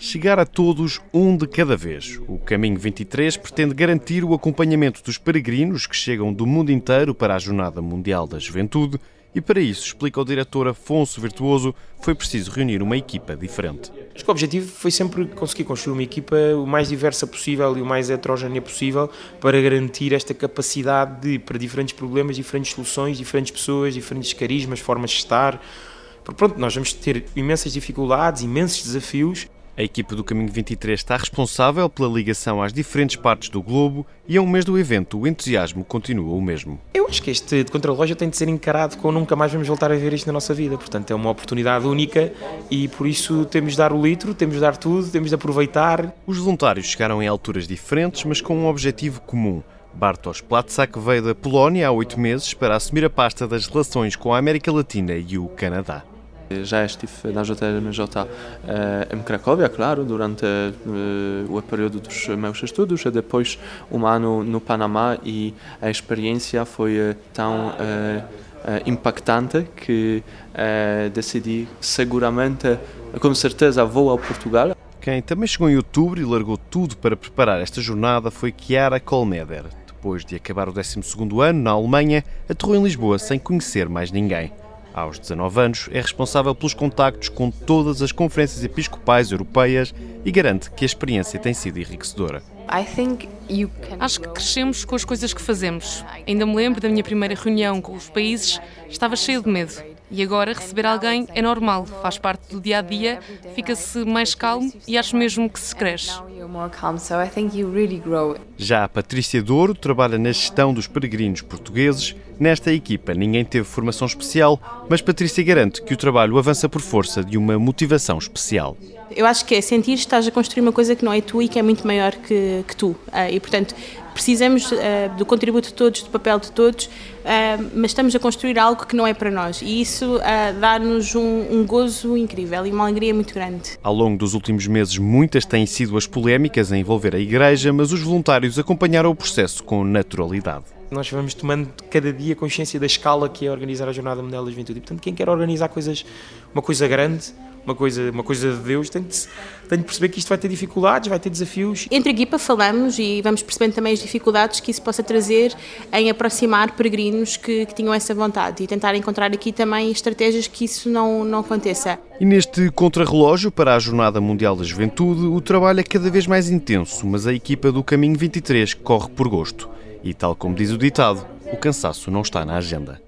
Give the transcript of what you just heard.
Chegar a todos um de cada vez. O Caminho 23 pretende garantir o acompanhamento dos peregrinos que chegam do mundo inteiro para a Jornada Mundial da Juventude e para isso, explica o diretor Afonso Virtuoso, foi preciso reunir uma equipa diferente. Acho que o objetivo foi sempre conseguir construir uma equipa o mais diversa possível e o mais heterogénea possível para garantir esta capacidade de, para diferentes problemas, diferentes soluções, diferentes pessoas, diferentes carismas, formas de estar. Porque pronto, nós vamos ter imensas dificuldades, imensos desafios a equipe do Caminho 23 está responsável pela ligação às diferentes partes do globo e a um mês do evento o entusiasmo continua o mesmo. Eu acho que este de contrarrelógio tem de ser encarado como nunca mais vamos voltar a ver isto na nossa vida. Portanto, é uma oportunidade única e por isso temos de dar o litro, temos de dar tudo, temos de aproveitar. Os voluntários chegaram em alturas diferentes, mas com um objetivo comum. Bartosz Platzak veio da Polónia há oito meses para assumir a pasta das relações com a América Latina e o Canadá. Já estive na JMJ em Cracóvia, claro, durante o período dos meus estudos e depois um ano no Panamá e a experiência foi tão impactante que decidi seguramente, com certeza, vou ao Portugal. Quem também chegou em outubro e largou tudo para preparar esta jornada foi Chiara Kolmeder. Depois de acabar o 12º ano na Alemanha, aterrou em Lisboa sem conhecer mais ninguém aos 19 anos, é responsável pelos contactos com todas as conferências episcopais europeias e garante que a experiência tem sido enriquecedora. Acho que crescemos com as coisas que fazemos. Ainda me lembro da minha primeira reunião com os países, estava cheio de medo. E agora receber alguém é normal, faz parte do dia a dia, fica-se mais calmo e acho mesmo que se cresce. Já a Patrícia Douro trabalha na gestão dos peregrinos portugueses. Nesta equipa ninguém teve formação especial, mas Patrícia garante que o trabalho avança por força de uma motivação especial. Eu acho que é sentir que estás a construir uma coisa que não é tua e que é muito maior que, que tu. Ah, e, portanto, precisamos uh, do contributo de todos, do papel de todos, uh, mas estamos a construir algo que não é para nós. E isso dá-nos um, um, gozo incrível e uma alegria muito grande. Ao longo dos últimos meses, muitas têm sido as polémicas a envolver a Igreja, mas os voluntários acompanharam o processo com naturalidade. Nós vamos tomando cada dia consciência da escala que é organizar a Jornada Mundial da Juventude. E, portanto, quem quer organizar coisas, uma coisa grande, uma coisa, uma coisa de Deus, tem de, tem de perceber que isto vai ter dificuldades, vai ter desafios. Entre a equipa falamos e vamos percebendo também as dificuldades que isso possa trazer em aproximar peregrinos que, que tinham essa vontade e tentar encontrar aqui também estratégias que isso não, não aconteça. E neste contrarrelógio para a Jornada Mundial da Juventude, o trabalho é cada vez mais intenso, mas a equipa do Caminho 23 corre por gosto. E tal como diz o ditado, o cansaço não está na agenda.